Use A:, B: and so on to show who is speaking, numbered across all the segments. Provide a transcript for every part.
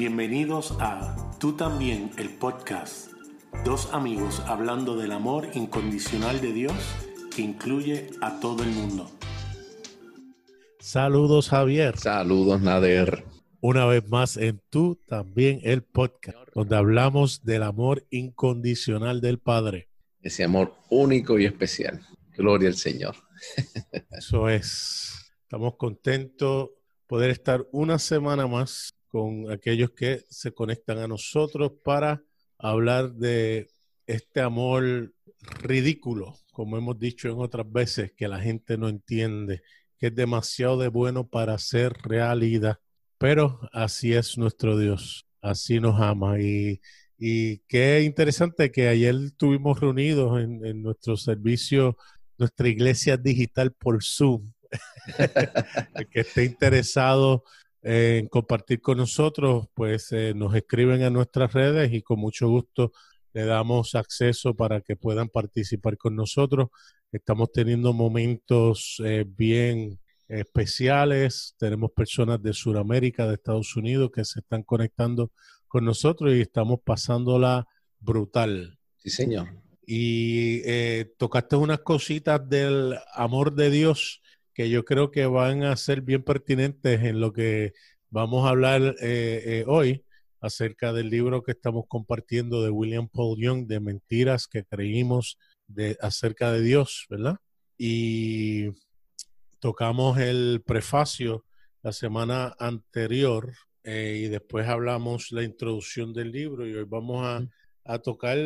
A: Bienvenidos a Tú también, el podcast. Dos amigos hablando del amor incondicional de Dios que incluye a todo el mundo. Saludos Javier.
B: Saludos Nader.
A: Una vez más en Tú también, el podcast, donde hablamos del amor incondicional del Padre.
B: Ese amor único y especial. Gloria al Señor.
A: Eso es. Estamos contentos poder estar una semana más con aquellos que se conectan a nosotros para hablar de este amor ridículo, como hemos dicho en otras veces, que la gente no entiende, que es demasiado de bueno para ser realidad. Pero así es nuestro Dios, así nos ama. Y, y qué interesante que ayer estuvimos reunidos en, en nuestro servicio, nuestra iglesia digital por Zoom. El que esté interesado en compartir con nosotros, pues eh, nos escriben a nuestras redes y con mucho gusto le damos acceso para que puedan participar con nosotros. Estamos teniendo momentos eh, bien especiales. Tenemos personas de Sudamérica, de Estados Unidos, que se están conectando con nosotros y estamos pasándola brutal.
B: Sí, señor.
A: Y eh, tocaste unas cositas del amor de Dios que yo creo que van a ser bien pertinentes en lo que vamos a hablar eh, eh, hoy acerca del libro que estamos compartiendo de William Paul Young, de mentiras que creímos de, acerca de Dios, ¿verdad? Y tocamos el prefacio la semana anterior eh, y después hablamos la introducción del libro y hoy vamos a, a tocar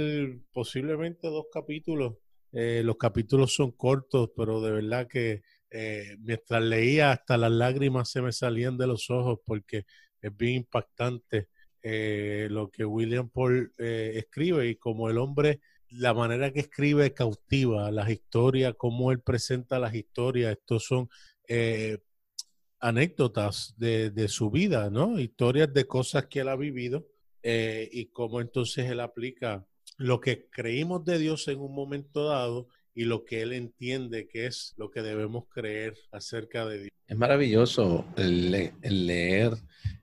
A: posiblemente dos capítulos. los capítulos son cortos, pero de verdad que eh, mientras leía hasta las lágrimas se me salían de los ojos porque es bien impactante eh, lo que William Paul eh, escribe y como el hombre, la manera que escribe cautiva las historias, cómo él presenta las historias, estos son anécdotas de, de, su vida, ¿no? Historias de cosas que él ha vivido y cómo entonces él aplica lo que creímos de Dios en un momento dado y lo que él entiende que es lo que debemos creer acerca de Dios.
B: Es maravilloso el, leer,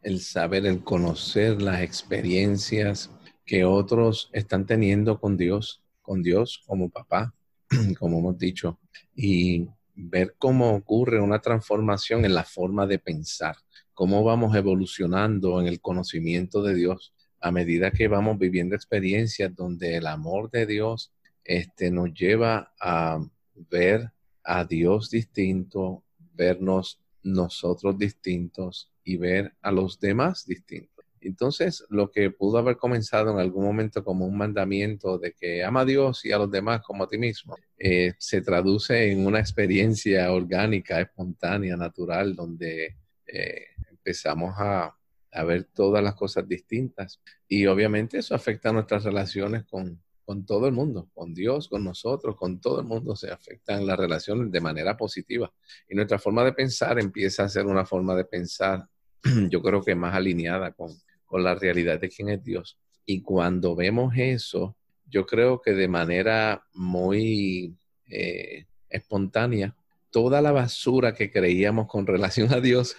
B: el saber, el conocer las experiencias que otros están teniendo con Dios, con Dios como papá, como hemos dicho, y ver cómo ocurre una transformación en la forma de pensar, cómo vamos evolucionando en el conocimiento de Dios a medida que vamos viviendo experiencias donde el amor de Dios este, nos lleva a ver a Dios distinto, vernos nosotros distintos y ver a los demás distintos. Entonces, lo que pudo haber comenzado en algún momento como un mandamiento de que ama a Dios y a los demás como a ti mismo, eh, se traduce en una experiencia orgánica, espontánea, natural, donde eh, empezamos a, a ver todas las cosas distintas. Y obviamente eso afecta a nuestras relaciones con, con todo el mundo, con Dios, con nosotros, con todo el mundo se afectan las relaciones de manera positiva. Y nuestra forma de pensar empieza a ser una forma de pensar, yo creo que más alineada con, con la realidad de quién es Dios. Y cuando vemos eso, yo creo que de manera muy eh, espontánea, toda la basura que creíamos con relación a Dios,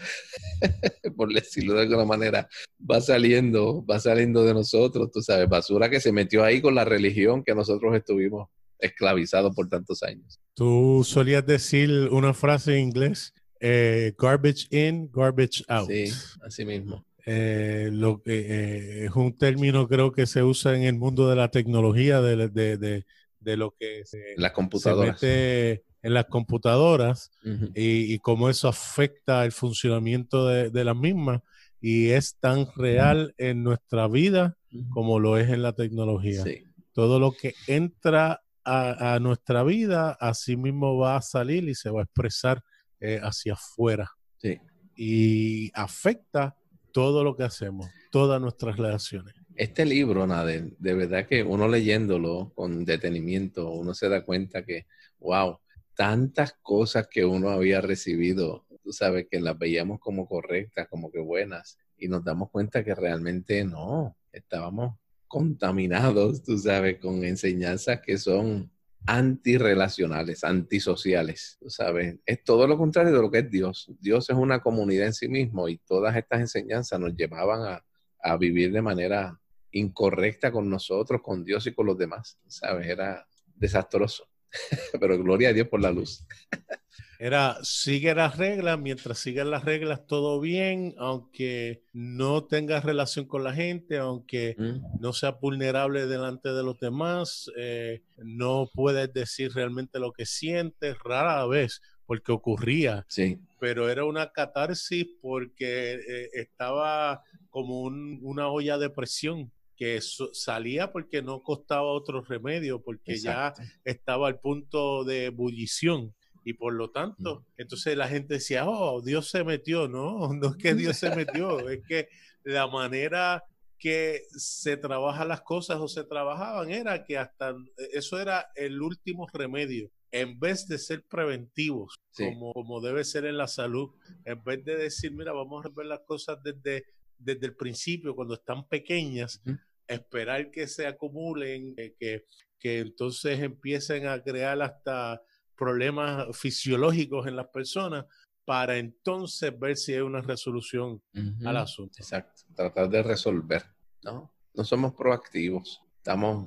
B: por decirlo de alguna manera, va saliendo, va saliendo de nosotros, tú sabes, basura que se metió ahí con la religión que nosotros estuvimos esclavizados por tantos años.
A: Tú solías decir una frase en inglés, eh, garbage in, garbage out.
B: Sí, así mismo.
A: Eh, lo eh, es un término creo que se usa en el mundo de la tecnología, de, de, de, de lo que se,
B: las computadoras.
A: Se mete en las computadoras y, cómo eso afecta el funcionamiento de, las mismas y es tan real en nuestra vida como lo es en la tecnología. Todo lo que entra a, nuestra vida, así mismo va a salir y se va a expresar eh, hacia afuera. Y afecta todo lo que hacemos, todas nuestras relaciones.
B: Este libro, Nadel, de verdad que uno leyéndolo con detenimiento, uno se da cuenta que, wow, tantas cosas que uno había recibido, tú sabes, que las veíamos como correctas, como que buenas, y nos damos cuenta que realmente no, estábamos contaminados, tú sabes, con enseñanzas que son antirrelacionales, antisociales, tú sabes, es todo lo contrario de lo que es Dios. Dios es una comunidad en sí mismo y todas estas enseñanzas nos llevaban a, a vivir de manera incorrecta con nosotros, con Dios y con los demás. ¿Sabes? Era desastroso. Pero gloria a Dios por la luz.
A: Era, sigue las reglas, mientras sigan las reglas todo bien, aunque no tengas relación con la gente, aunque mm. no sea vulnerable delante de los demás, eh, no puedes decir realmente lo que sientes, rara vez, porque ocurría.
B: Sí.
A: Pero era una catarsis porque eh, estaba como una olla de presión que salía porque no costaba otro remedio, porque ya estaba al punto de ebullición. Y por lo tanto, entonces la gente decía, oh, Dios se metió. No, no es que Dios se metió, es que la manera que se trabajan las cosas o se trabajaban era que hasta eso era el último remedio. En vez de ser preventivos, como, como debe ser en la salud, en vez de decir, mira, vamos a ver las cosas desde, desde el principio, cuando están pequeñas, esperar que se acumulen, que, que entonces empiecen a crear hasta problemas fisiológicos en las personas para entonces ver si hay una resolución al asunto.
B: Exacto, tratar de resolver, ¿no? No somos proactivos,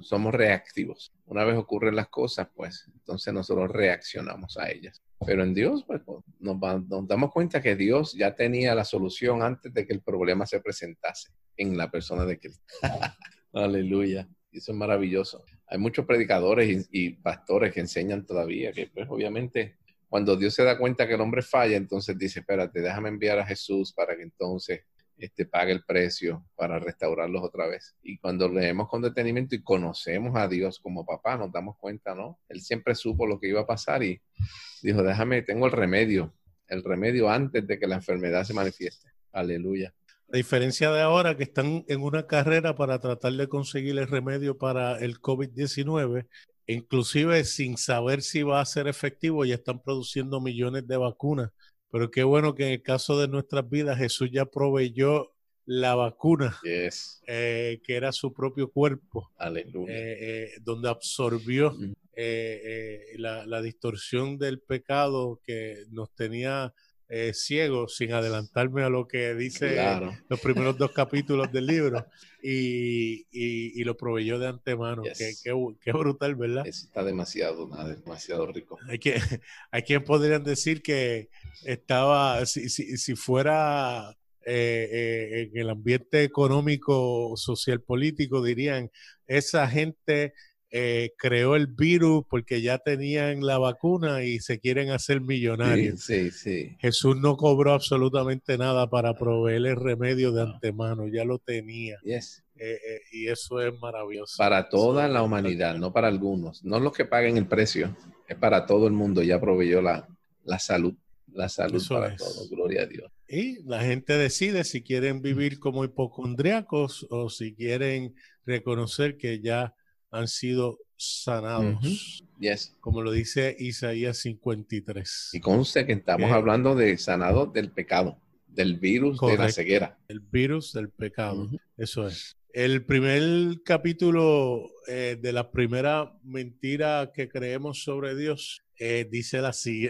B: somos reactivos. Una vez ocurren las cosas, pues entonces nosotros reaccionamos a ellas. Pero en Dios, pues nos, nos damos cuenta que Dios ya tenía la solución antes de que el problema se presentase en la persona de Cristo. Aleluya. Eso es maravilloso. Hay muchos predicadores y, pastores que enseñan todavía que, pues, obviamente, cuando Dios se da cuenta que el hombre falla, entonces dice, espérate, déjame enviar a Jesús para que entonces este, pague el precio para restaurarlos otra vez. Y cuando leemos con detenimiento y conocemos a Dios como papá, nos damos cuenta, ¿no? Él siempre supo lo que iba a pasar y dijo, déjame, tengo el remedio, el remedio antes de que la enfermedad se manifieste. Aleluya.
A: A diferencia de ahora que están en una carrera para tratar de conseguir el remedio para el COVID-19, inclusive sin saber si va a ser efectivo, ya están produciendo millones de vacunas. Pero qué bueno que en el caso de nuestras vidas Jesús ya proveyó la vacuna, eh, que era su propio cuerpo,
B: Aleluya.
A: Eh, eh, donde absorbió la, la distorsión del pecado que nos tenía eh, ciego, sin adelantarme a lo que dice los primeros dos capítulos del libro, y, lo proveyó de antemano. Qué, brutal, ¿verdad?
B: está demasiado, demasiado rico.
A: Hay, que, hay quien podrían decir que estaba, si, si, fuera eh, eh, en el ambiente económico, social, político, dirían, esa gente eh, creó el virus porque ya tenían la vacuna y se quieren hacer millonarios.
B: Sí, sí,
A: Jesús no cobró absolutamente nada para proveer el remedio de antemano, ya lo tenía.
B: Yes.
A: Eh, eh, y eso es maravilloso.
B: Para toda la humanidad, no para algunos. No los que paguen el precio, es para todo el mundo. Ya proveyó la, la salud. La salud para todos. Gloria a Dios.
A: Y la gente decide si quieren vivir como hipocondriacos o si quieren reconocer que ya han sido sanados.
B: yes.
A: Como lo dice Isaías 53.
B: Y conste que estamos hablando de sanados del pecado, del virus de la ceguera.
A: El virus del pecado, eso es. El primer capítulo eh, de la primera mentira que creemos sobre Dios eh, dice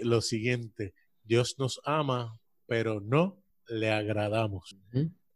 A: lo siguiente, Dios nos ama, pero no le agradamos.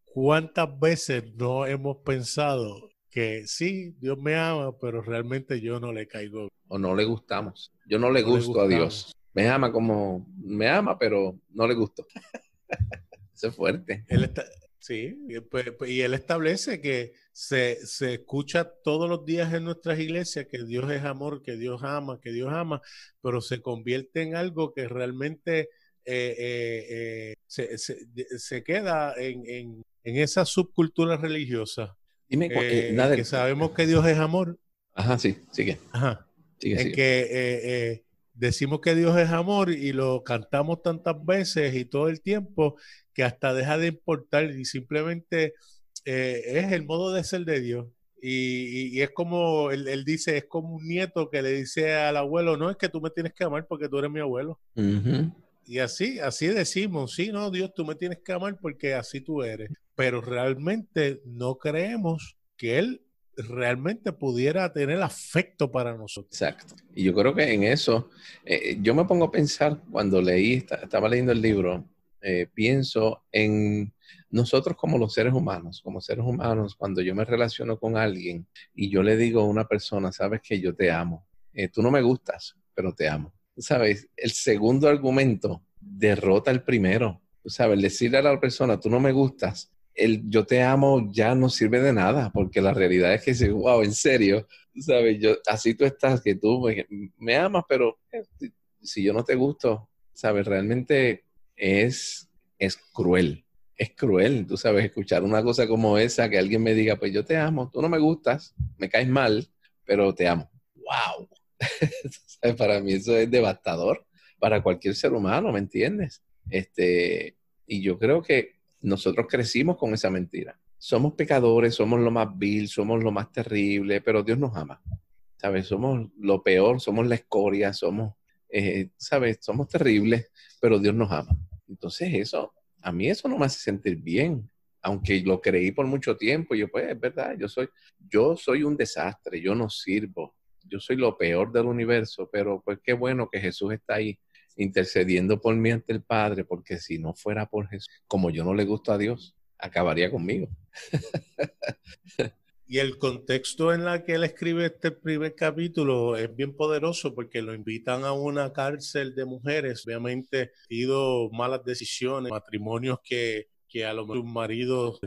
A: ¿Cuántas veces no hemos pensado que sí, Dios me ama, pero realmente yo no le caigo.
B: O no le gustamos. Yo no le gusto a Dios. Me ama como, me ama, pero no le gusto. Eso es fuerte.
A: Él sí, pues, pues, y él establece que se, escucha todos los días en nuestras iglesias que Dios es amor, que Dios ama, que Dios ama, pero se convierte en algo que realmente eh, eh, eh, se, queda en, en, en esa subcultura religiosa
B: Dime,
A: eh, nada que sabemos que Dios es amor.
B: Ajá, sí, sigue.
A: Ajá. Sigue, en que eh, eh, decimos que Dios es amor y lo cantamos tantas veces y todo el tiempo que hasta deja de importar y simplemente es el modo de ser de Dios. Y, es como, él, dice, es como un nieto que le dice al abuelo, no es que tú me tienes que amar porque tú eres mi abuelo. Y así, así decimos, sí, no, Dios, tú me tienes que amar porque así tú eres pero realmente no creemos que Él realmente pudiera tener afecto para nosotros.
B: Exacto. Y yo creo que en eso, eh, yo me pongo a pensar cuando leí, estaba leyendo el libro, eh, pienso en nosotros como los seres humanos, como seres humanos, cuando yo me relaciono con alguien y yo le digo a una persona, sabes que yo te amo, eh, tú no me gustas, pero te amo. ¿Sabes? El segundo argumento derrota el primero. ¿Sabes? Decirle a la persona, tú no me gustas, el yo te amo ya no sirve de nada, porque la realidad es que wow, en serio, ¿sabes? Yo, así tú estás, que tú me, amas, pero eh, si yo no te gusto, ¿sabes? Realmente es, es cruel es cruel, tú sabes, escuchar una cosa como esa, que alguien me diga, pues yo te amo, tú no me gustas, me caes mal, pero te amo. ¡Wow! para mí eso es devastador para cualquier ser humano, ¿me entiendes? Este, y yo creo que nosotros crecimos con esa mentira. Somos pecadores, somos lo más vil, somos lo más terrible, pero Dios nos ama. ¿Sabes? Somos lo peor, somos la escoria, somos, eh, ¿sabes? Somos terribles, pero Dios nos ama. Entonces eso a mí eso no me hace sentir bien, aunque lo creí por mucho tiempo. Yo, pues, es verdad, yo soy, yo soy un desastre, yo no sirvo, yo soy lo peor del universo, pero pues qué bueno que Jesús está ahí intercediendo por mí ante el Padre, porque si no fuera por Jesús, como yo no le gusto a Dios, acabaría conmigo.
A: Y el contexto en la que él escribe este primer capítulo es bien poderoso porque lo invitan a una cárcel de mujeres, obviamente, ido malas decisiones, matrimonios que, que a lo mejor sus maridos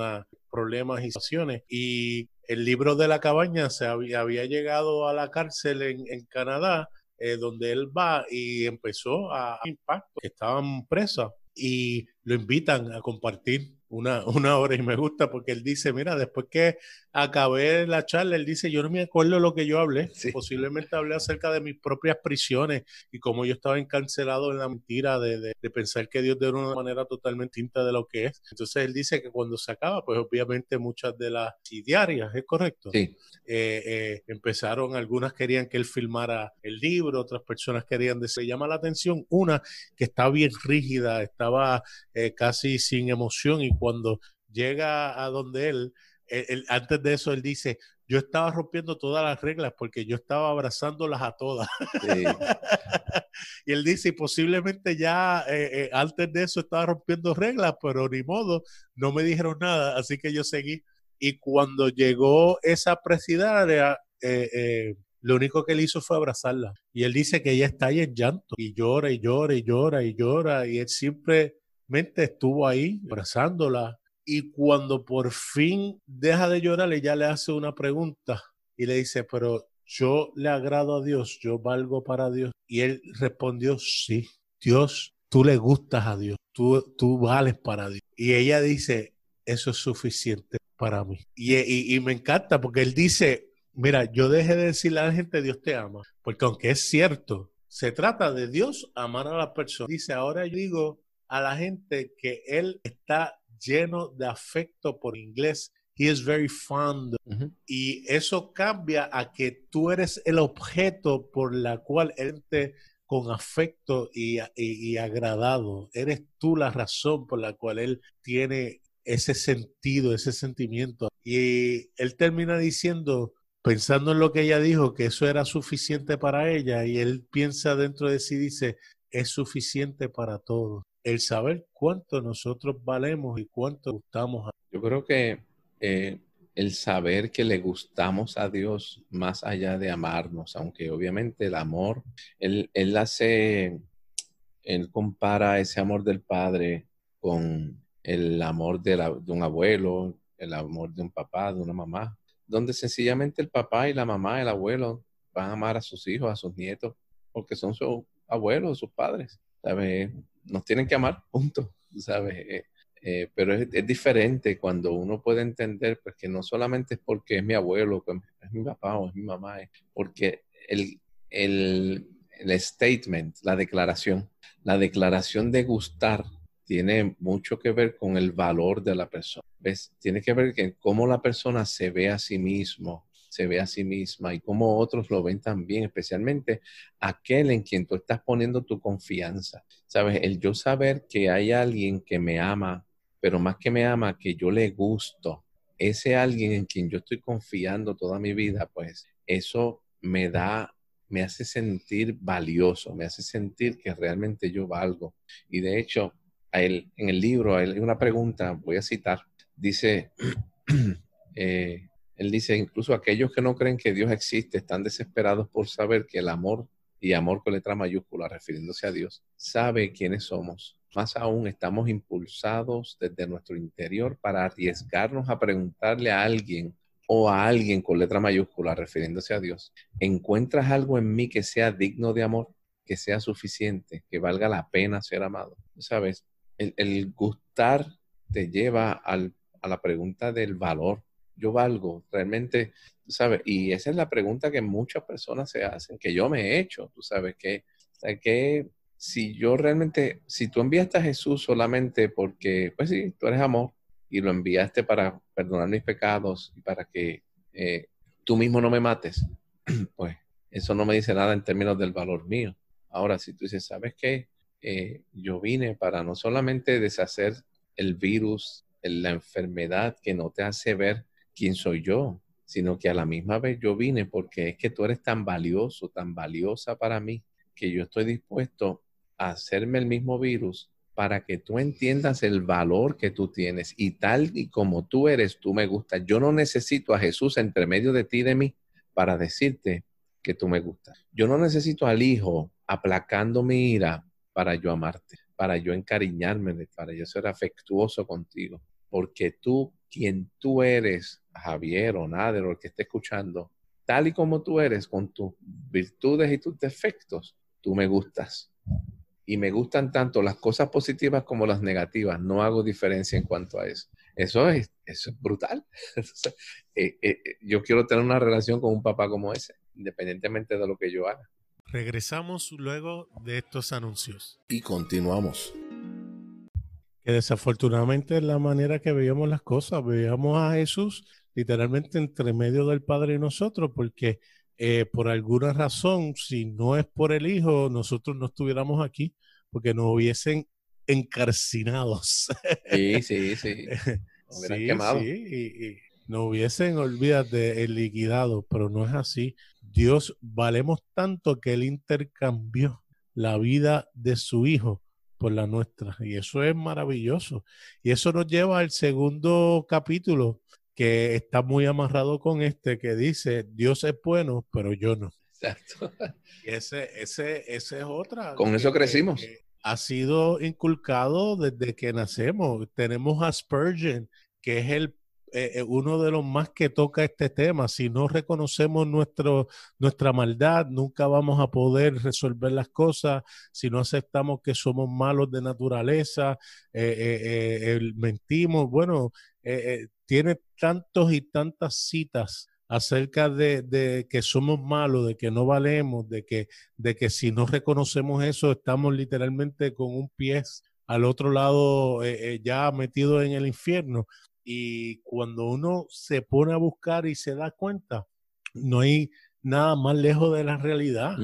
A: a problemas y situaciones. Y el libro de la cabaña se había, llegado a la cárcel en Canadá, eh, donde él va y empezó a impacto, que estaban presas y lo invitan a compartir una, una hora y me gusta porque él dice, mira, después que acabé la charla, él dice, yo no me acuerdo lo que yo hablé, posiblemente hablé acerca de mis propias prisiones y cómo yo estaba encarcelado en la mentira de, de, pensar que Dios de una manera totalmente distinta de lo que es. Entonces él dice que cuando se acaba, pues obviamente muchas de las diarias, ¿es correcto?
B: Sí.
A: Eh, eh, empezaron, algunas querían que él filmara el libro, otras personas querían decir, se llama la atención una que está bien rígida, estaba eh, casi sin emoción y cuando llega a donde él, antes de eso él dice, yo estaba rompiendo todas las reglas porque yo estaba abrazándolas a todas. y él dice, y posiblemente ya antes de eso estaba rompiendo reglas, pero ni modo, no me dijeron nada, así que yo seguí y cuando llegó esa presidaria, eh, eh, lo único que él hizo fue abrazarla. Y él dice que ella está ahí en llanto y llora y llora y llora y llora. Y él simplemente estuvo ahí abrazándola. Y cuando por fin deja de llorar, ella le hace una pregunta y le dice, pero yo le agrado a Dios, yo valgo para Dios. Y él respondió, sí, Dios, tú le gustas a Dios, tú, tú vales para Dios. Y ella dice, eso es suficiente para mí. Y, me encanta porque él dice, mira, yo dejé de decirle a la gente, Dios te ama, porque aunque es cierto, se trata de Dios amar a la persona. Dice, ahora yo digo a la gente que él está lleno de afecto por inglés. He is very fond. Y eso cambia a que tú eres el objeto por la cual él te con afecto y, y, agradado. Eres tú la razón por la cual él tiene ese sentido, ese sentimiento. Y él termina diciendo, pensando en lo que ella dijo, que eso era suficiente para ella, y él piensa dentro de sí, dice, es suficiente para todos. El saber cuánto nosotros valemos y cuánto gustamos a
B: Yo creo que eh, el saber que le gustamos a Dios más allá de amarnos, aunque obviamente el amor, él, él hace, él compara ese amor del Padre con el amor de, un abuelo, el amor de un papá, de una mamá, donde sencillamente el papá y la mamá, el abuelo, van a amar a sus hijos, a sus nietos, porque son sus abuelos, sus padres, ¿sabes? Nos tienen que amar, punto, ¿sabes? Eh, eh, pero es, diferente cuando uno puede entender pues, que no solamente es porque es mi abuelo, es mi papá o es mi mamá, es porque el, el, el statement, la declaración, la declaración de gustar tiene mucho que ver con el valor de la persona. ¿Ves? Tiene que ver con cómo la persona se ve a sí mismo, se ve a sí misma y cómo otros lo ven también, especialmente aquel en quien tú estás poniendo tu confianza. ¿Sabes? El yo saber que hay alguien que me ama, pero más que me ama, que yo le gusto, ese alguien en quien yo estoy confiando toda mi vida, pues eso me da, me hace sentir valioso, me hace sentir que realmente yo valgo. Y de hecho, en el libro hay una pregunta, voy a citar, dice, eh, él dice, incluso aquellos que no creen que Dios existe están desesperados por saber que el amor y amor con letra mayúscula, refiriéndose a Dios, sabe quiénes somos. Más aún, estamos impulsados desde nuestro interior para arriesgarnos a preguntarle a alguien o a alguien con letra mayúscula, refiriéndose a Dios, ¿encuentras algo en mí que sea digno de amor, que sea suficiente, que valga la pena ser amado? ¿Sabes? El, gustar te lleva a la pregunta del valor. Yo valgo, realmente tú sabes, y esa es la pregunta que muchas personas se hacen, que yo me he hecho, tú sabes, que, que si yo realmente, si tú enviaste a Jesús solamente porque, pues sí, tú eres amor y lo enviaste para perdonar mis pecados y para que eh, tú mismo no me mates, pues eso no me dice nada en términos del valor mío. Ahora, si tú dices, ¿sabes qué? Eh, yo vine para no solamente deshacer el virus, la enfermedad que no te hace ver quién soy yo, sino que a la misma vez yo vine porque es que tú eres tan valioso, tan valiosa para mí, que yo estoy dispuesto a hacerme el mismo virus para que tú entiendas el valor que tú tienes y tal y como tú eres, tú me gustas. Yo no necesito a Jesús entre medio de ti y de mí para decirte que tú me gustas. Yo no necesito al Hijo aplacando mi ira para yo amarte, para yo encariñarme, para yo ser afectuoso contigo, porque tú, quien tú eres, Javier o Nader o el que esté escuchando, tal y como tú eres, con tus virtudes y tus defectos, tú me gustas. Y me gustan tanto las cosas positivas como las negativas. No hago diferencia en cuanto a eso. Eso es, eso es brutal. Eh, eh, eh, yo quiero tener una relación con un papá como ese, independientemente de lo que yo haga.
A: Regresamos luego de estos anuncios.
B: Y continuamos
A: que desafortunadamente es la manera que veíamos las cosas. Veíamos a Jesús literalmente entre medio del Padre y nosotros, porque eh, por alguna razón, si no es por el Hijo, nosotros no estuviéramos aquí, porque nos hubiesen encarcinados.
B: Sí, sí, sí.
A: sí, quemado. sí y, y nos hubiesen, olvídate, liquidado, pero no es así. Dios valemos tanto que Él intercambió la vida de su Hijo por la nuestra. Y eso es maravilloso. Y eso nos lleva al segundo capítulo que está muy amarrado con este que dice, Dios es bueno, pero yo no.
B: Exacto.
A: Y ese, ese, ese es otra.
B: Con eso crecimos.
A: ha sido inculcado desde que nacemos. Tenemos a Spurgeon, que es el eh, eh, uno de los más que toca este tema. Si no reconocemos nuestro, nuestra maldad, nunca vamos a poder resolver las cosas. Si no aceptamos que somos malos de naturaleza, eh, mentimos. Bueno, tiene tantos y tantas citas acerca de, que somos malos, de que no valemos, de que, de que si no reconocemos eso, estamos literalmente con un pie al otro lado ya metido en el infierno. Y cuando uno se pone a buscar y se da cuenta, no hay nada más lejos de la realidad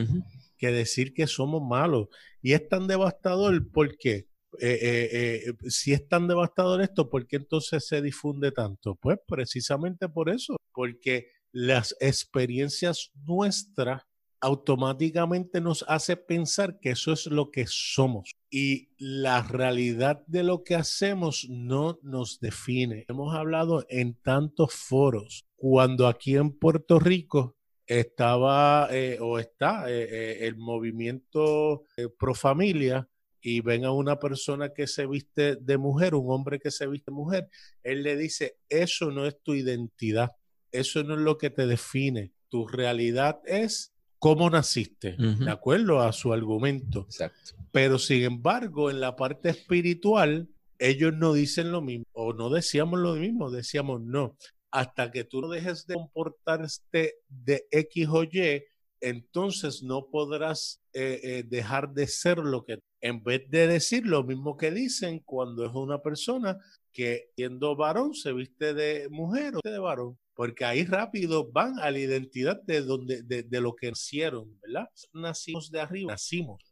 A: que decir que somos malos. Y es tan devastador porque, eh, eh, eh, si es tan devastador esto, ¿por qué entonces se difunde tanto? Pues precisamente por eso, porque las experiencias nuestras automáticamente nos hace pensar que eso es lo que somos y la realidad de lo que hacemos no nos define. Hemos hablado en tantos foros cuando aquí en Puerto Rico estaba o está el movimiento pro familia y ven a una persona que se viste de mujer, un hombre que se viste de mujer, él le dice, eso no es tu identidad, eso no es lo que te define, tu realidad es cómo naciste, de acuerdo a su argumento.
B: Exacto.
A: Pero sin embargo, en la parte espiritual, ellos no dicen lo mismo, o no decíamos lo mismo, decíamos no. Hasta que tú no dejes de comportarte de X o Y, entonces no podrás eh, eh, dejar de ser lo que, en vez de decir lo mismo que dicen cuando es una persona que siendo varón se viste de mujer o de varón porque ahí rápido van a la identidad de, donde, de, lo que nacieron, ¿verdad? Nacimos de arriba, nacimos.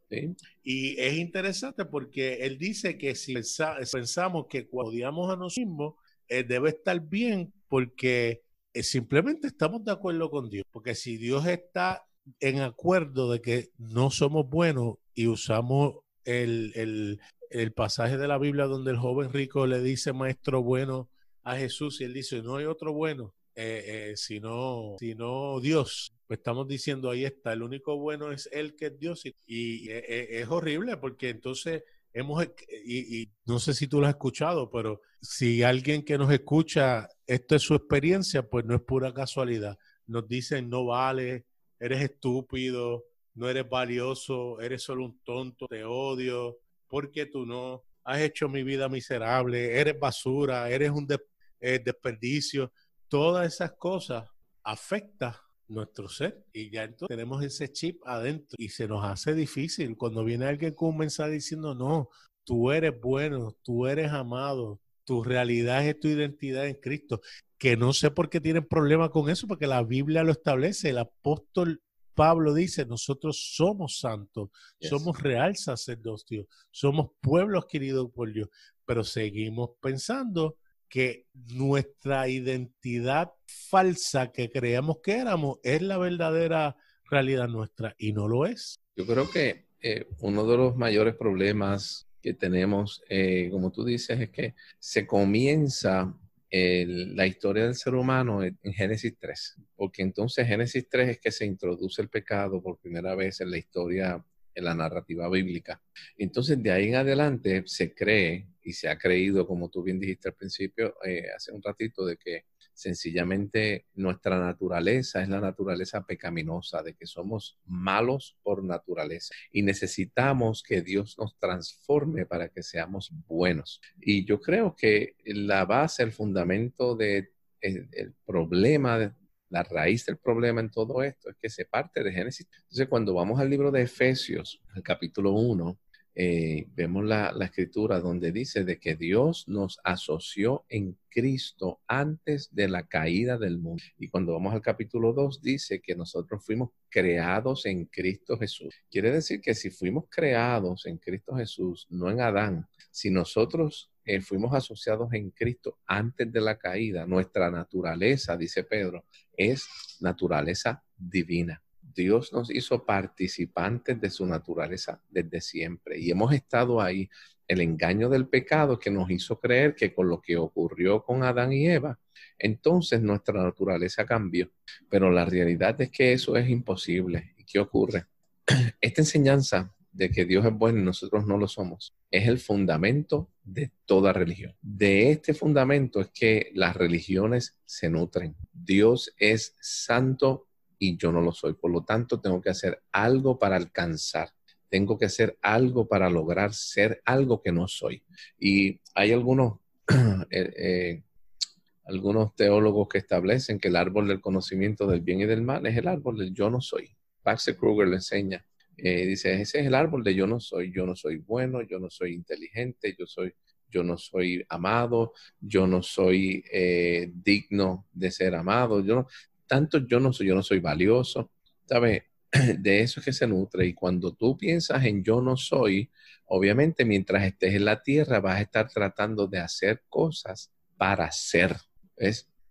A: Y es interesante porque él dice que si pensamos que cuando odiamos a nosotros mismos, eh, debe estar bien porque eh, simplemente estamos de acuerdo con Dios. Porque si Dios está en acuerdo de que no somos buenos y usamos el, el pasaje de la Biblia donde el joven rico le dice maestro bueno a Jesús y él dice, no hay otro bueno, eh, eh, sino, sino Dios. Pues estamos diciendo, ahí está, el único bueno es Él que es Dios. Y, es horrible porque entonces hemos, y, y, no sé si tú lo has escuchado, pero si alguien que nos escucha, esto es su experiencia, pues no es pura casualidad. Nos dicen, no vale, eres estúpido, no eres valioso, eres solo un tonto, te odio, porque tú no has hecho mi vida miserable, eres basura, eres un eh, desperdicio. Todas esas cosas afectan nuestro ser y ya entonces tenemos ese chip adentro y se nos hace difícil. Cuando viene alguien con un mensaje diciendo no, tú eres bueno, tú eres amado, tu realidad es tu identidad en Cristo, que no sé por qué tienen problema con eso, porque la Biblia lo establece, el apóstol Pablo dice, nosotros somos santos, somos real sacerdocio, somos pueblos queridos por Dios, pero seguimos pensando que nuestra identidad falsa que creíamos que éramos es la verdadera realidad nuestra y no lo es.
B: Yo creo que eh, uno de los mayores problemas que tenemos, eh, como tú dices, es que se comienza la historia del ser humano en, en Génesis 3, porque entonces Génesis 3 es que se introduce el pecado por primera vez en la historia en la narrativa bíblica. Entonces, de ahí en adelante se cree y se ha creído, como tú bien dijiste al principio, eh, hace un ratito, de que sencillamente nuestra naturaleza es la naturaleza pecaminosa, de que somos malos por naturaleza y necesitamos que Dios nos transforme para que seamos buenos. Y yo creo que la base, el fundamento del de, el problema la raíz del problema en todo esto es que se parte de Génesis. Entonces, cuando vamos al libro de Efesios, al capítulo 1, eh, vemos la, la, escritura donde dice de que Dios nos asoció en Cristo antes de la caída del mundo. Y cuando vamos al capítulo 2 dice que nosotros fuimos creados en Cristo Jesús. Quiere decir que si fuimos creados en Cristo Jesús, no en Adán, si nosotros eh, fuimos asociados en Cristo antes de la caída, nuestra naturaleza, dice Pedro, es naturaleza divina. Dios nos hizo participantes de su naturaleza desde siempre y hemos estado ahí. El engaño del pecado que nos hizo creer que con lo que ocurrió con Adán y Eva, entonces nuestra naturaleza cambió. Pero la realidad es que eso es imposible. ¿Y qué ocurre? Esta enseñanza de que Dios es bueno y nosotros no lo somos, es el fundamento de toda religión. De este fundamento es que las religiones se nutren. Dios es santo y yo no lo soy. Por lo tanto, tengo que hacer algo para alcanzar. Tengo que hacer algo para lograr ser algo que no soy. Y hay algunos, eh, eh, algunos teólogos que establecen que el árbol del conocimiento del bien y del mal es el árbol del yo no soy. Baxter Kruger le enseña. Eh, dice, ese es el árbol de yo no soy. Yo no soy bueno, yo no soy inteligente, yo soy yo no soy amado, yo no soy digno de ser amado, yo no, tanto yo no soy, yo no soy valioso, ¿sabes? De eso es que se nutre. Y cuando tú piensas en yo no soy, obviamente mientras estés en la tierra vas a estar tratando de hacer cosas para ser.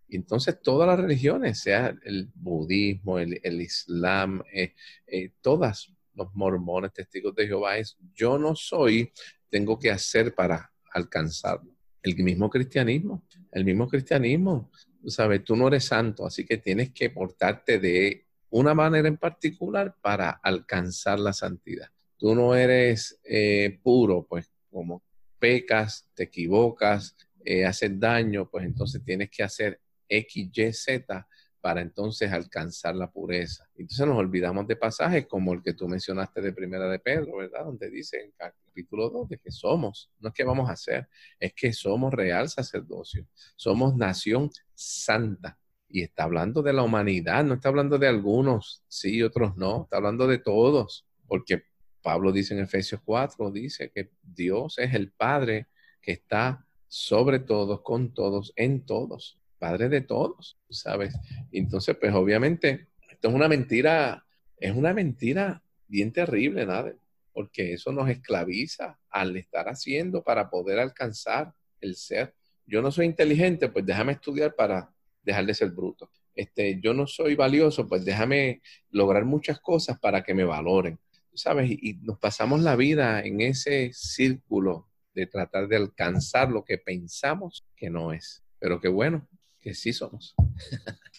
B: Entonces todas las religiones, sea el budismo, el, islam, eh, eh, todas los mormones, testigos de Jehová, es yo no soy, tengo que hacer para alcanzarlo. El mismo cristianismo, el mismo cristianismo tú sabes, tú no eres santo, así que tienes que portarte de una manera en particular para alcanzar la santidad. Tú no eres eh, puro, pues como pecas, te equivocas, eh, haces daño, pues entonces tienes que hacer X, Y, Z para entonces alcanzar la pureza. Entonces nos olvidamos de pasajes como el que tú mencionaste de Primera de Pedro, ¿verdad? Donde dice en capítulo 2 de que somos, no es que vamos a hacer, es que somos real sacerdocio, somos nación santa. Y está hablando de la humanidad, no está hablando de algunos, sí, otros no, está hablando de todos, porque Pablo dice en Efesios 4, dice que Dios es el Padre que está sobre todos, con todos, en todos. Padre de todos, ¿sabes? Entonces, pues obviamente, esto es una mentira, es una mentira bien terrible, ¿nada? Porque eso nos esclaviza al estar haciendo para poder alcanzar el ser. Yo no soy inteligente, pues déjame estudiar para dejar de ser bruto. Este, yo no soy valioso, pues déjame lograr muchas cosas para que me valoren. ¿sabes? Y nos pasamos la vida en ese círculo de tratar de alcanzar lo que pensamos que no es. Pero qué bueno, que sí somos.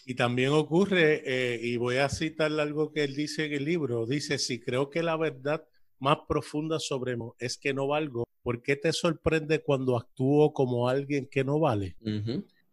A: y también ocurre, eh, y voy a citar algo que él dice en el libro, dice, si creo que la verdad más profunda sobre mí es que no valgo, ¿por qué te sorprende cuando actúo como alguien que no vale?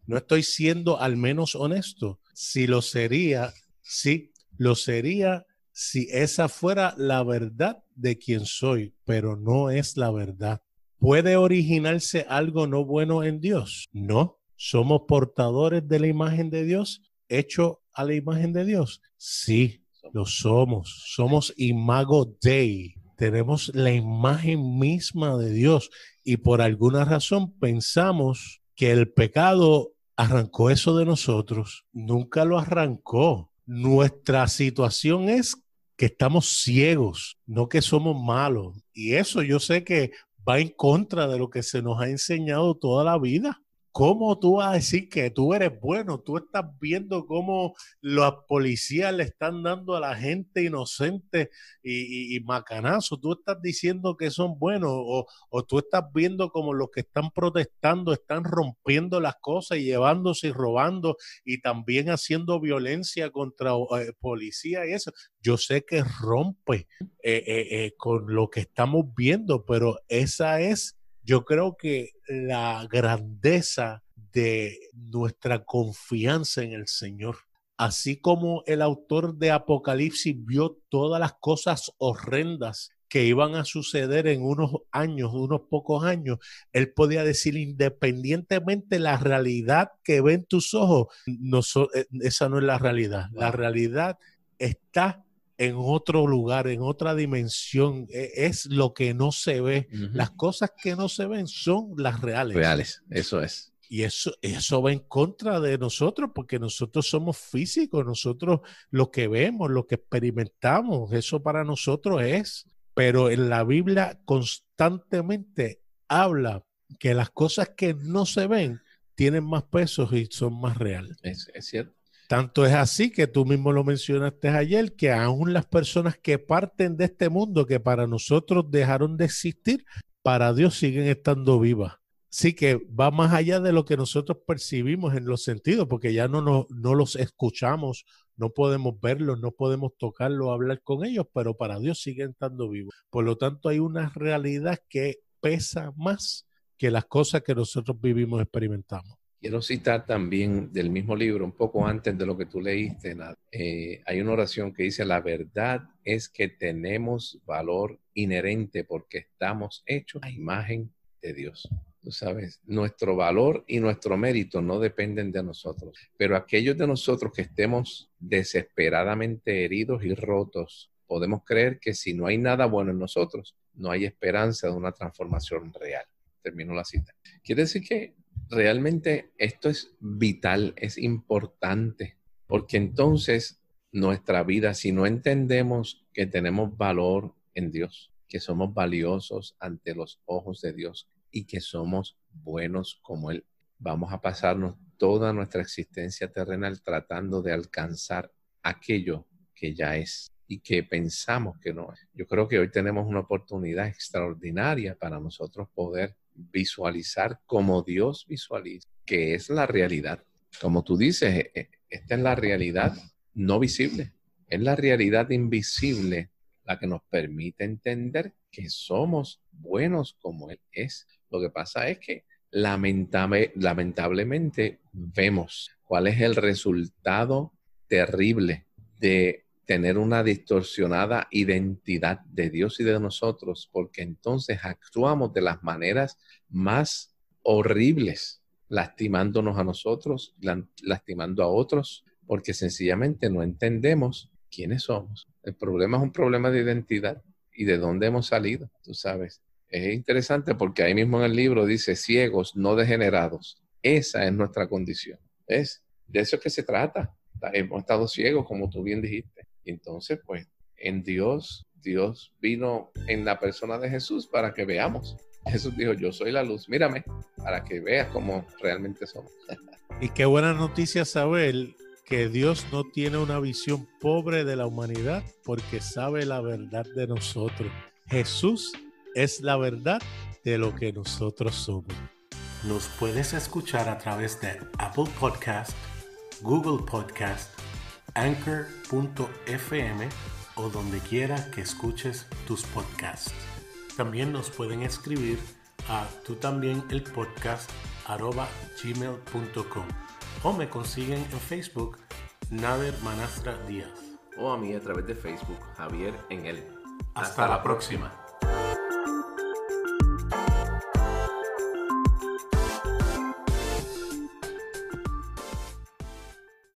A: No estoy siendo al menos honesto. Si lo sería, sí, lo sería si esa fuera la verdad de quien soy, pero no es la verdad. ¿Puede originarse algo no bueno en Dios? No. ¿Somos portadores de la imagen de Dios? ¿Hecho a la imagen de Dios? Sí, lo somos. Somos imago Dei. Tenemos la imagen misma de Dios y por alguna razón pensamos que el pecado arrancó eso de nosotros. Nunca lo arrancó. Nuestra situación es que estamos ciegos, no que somos malos. Y eso yo sé que va en contra de lo que se nos ha enseñado toda la vida. ¿Cómo tú vas a decir que tú eres bueno? Tú estás viendo cómo las policías le están dando a la gente inocente y, y, macanazo. Tú estás diciendo que son buenos o, o, tú estás viendo como los que están protestando están rompiendo las cosas y llevándose y robando y también haciendo violencia contra eh, policía y eso. Yo sé que rompe eh, eh, con lo que estamos viendo, pero esa es yo creo que la grandeza de nuestra confianza en el Señor, así como el autor de Apocalipsis vio todas las cosas horrendas que iban a suceder en unos años, unos pocos años, él podía decir independientemente la realidad que ven tus ojos, no eh, esa no es la realidad. La realidad está en otro lugar, en otra dimensión. E, es lo que no se ve. Las cosas que no se ven son las reales.
B: Reales, eso es.
A: Y eso, eso va en contra de nosotros, porque nosotros somos físicos, nosotros lo que vemos, lo que experimentamos, eso para nosotros es. Pero en la Biblia constantemente habla que las cosas que no se ven tienen más pesos y son más reales.
B: Es, es cierto.
A: Tanto es así que tú mismo lo mencionaste ayer, que aún las personas que parten de este mundo, que para nosotros dejaron de existir, para Dios siguen estando vivas. Sí que va más allá de lo que nosotros percibimos en los sentidos, porque ya no, no, no los escuchamos, no podemos verlos, no podemos tocarlos, hablar con ellos, pero para Dios siguen estando vivos. Por lo tanto, hay una realidad que pesa más que las cosas que nosotros vivimos, experimentamos.
B: Quiero citar también del mismo libro, un poco antes de lo que tú leíste, eh, hay una oración que dice, la verdad es que tenemos valor inherente porque estamos hechos a imagen de Dios. Tú sabes, nuestro valor y nuestro mérito no dependen de nosotros, pero aquellos de nosotros que estemos desesperadamente heridos y rotos, podemos creer que si no hay nada bueno en nosotros, no hay esperanza de una transformación real. Termino la cita. Quiere decir que realmente esto es vital, es importante, porque entonces nuestra vida, si no entendemos que tenemos valor en Dios, que somos valiosos ante los ojos de Dios y que somos buenos como Él, vamos a pasarnos toda nuestra existencia terrenal tratando de alcanzar aquello que ya es y que pensamos que no es. Yo creo que hoy tenemos una oportunidad extraordinaria para nosotros poder visualizar como Dios visualiza, que es la realidad. Como tú dices, e, e, esta es la realidad no visible, es la realidad invisible la que nos permite entender que somos buenos como Él es. Lo que pasa es que lamentable, lamentablemente vemos cuál es el resultado terrible de tener una distorsionada identidad de Dios y de nosotros, porque entonces actuamos de las maneras más horribles, lastimándonos a nosotros, lastimando a otros, porque sencillamente no entendemos quiénes somos. El problema es un problema de identidad y de dónde hemos salido, tú sabes. Es interesante porque ahí mismo en el libro dice ciegos, no degenerados. Esa es nuestra condición. Es de eso que se trata. Hemos estado ciegos, como tú bien dijiste. Entonces, pues, en Dios, Dios vino en la persona de Jesús para que veamos. Jesús dijo, yo soy la luz, mírame, para que veas cómo realmente somos.
A: y qué buena noticia saber que Dios no tiene una visión pobre de la humanidad porque sabe la verdad de nosotros. Jesús es la verdad de lo que nosotros somos. Nos puedes escuchar a través de Apple Podcast, Google Podcast, Anchor.fm o donde quiera que escuches tus podcasts. También nos pueden escribir a tú también el podcast arroba gmail.com o me consiguen en Facebook Nader Manastra Díaz.
B: O a mí a través de Facebook Javier en él.
A: Hasta, la próxima.